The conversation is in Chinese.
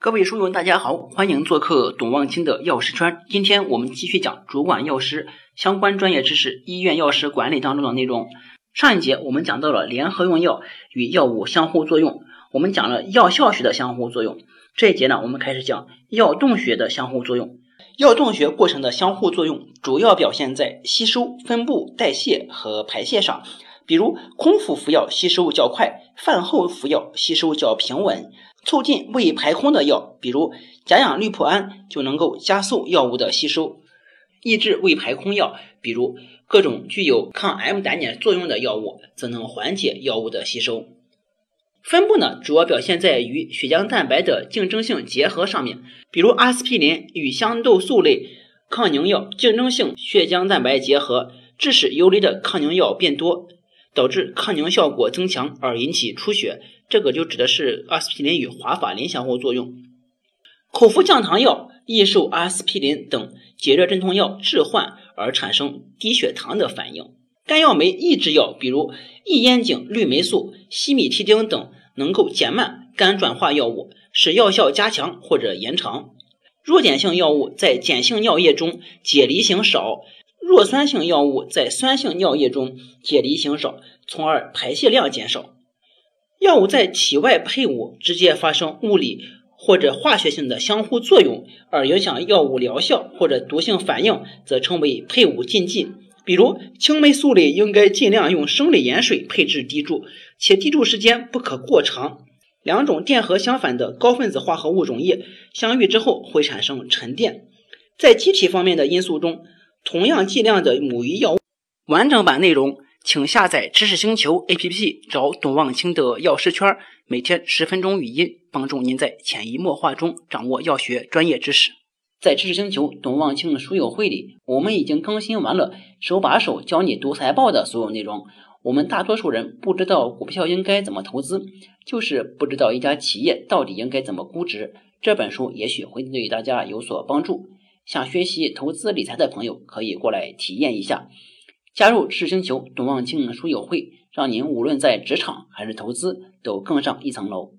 各位书友，大家好，欢迎做客董望清的药师圈。今天我们继续讲主管药师相关专业知识、医院药师管理当中的内容。上一节我们讲到了联合用药与药物相互作用，我们讲了药效学的相互作用。这一节呢，我们开始讲药动学的相互作用。药动学过程的相互作用主要表现在吸收、分布、代谢和排泄上。比如，空腹服药吸收较快，饭后服药吸收较平稳。促进胃排空的药，比如甲氧氯普胺，就能够加速药物的吸收；抑制胃排空药，比如各种具有抗 M 胆碱作用的药物，则能缓解药物的吸收。分布呢，主要表现在与血浆蛋白的竞争性结合上面，比如阿司匹林与香豆素类抗凝药竞争性血浆蛋白结合，致使游离的抗凝药变多，导致抗凝效果增强而引起出血。这个就指的是阿司匹林与华法林相互作用。口服降糖药易受阿司匹林等解热镇痛药致幻而产生低血糖的反应。肝药酶抑制药，比如异烟肼氯霉素、西米替丁等，能够减慢肝转化药物，使药效加强或者延长。弱碱性药物在碱性尿液中解离型少，弱酸性药物在酸性尿液中解离型少，从而排泄量减少。药物在体外配伍直接发生物理或者化学性的相互作用，而影响药物疗效或者毒性反应，则称为配伍禁忌。比如青霉素类应该尽量用生理盐水配置滴注，且滴注时间不可过长。两种电荷相反的高分子化合物溶液相遇之后会产生沉淀。在机体方面的因素中，同样剂量的母鱼药物完整版内容。请下载知识星球 APP，找董望清的药师圈，每天十分钟语音，帮助您在潜移默化中掌握药学专业知识。在知识星球董望清书友会里，我们已经更新完了手把手教你读财报的所有内容。我们大多数人不知道股票应该怎么投资，就是不知道一家企业到底应该怎么估值。这本书也许会对大家有所帮助。想学习投资理财的朋友可以过来体验一下。加入赤星球董望清书友会，让您无论在职场还是投资都更上一层楼。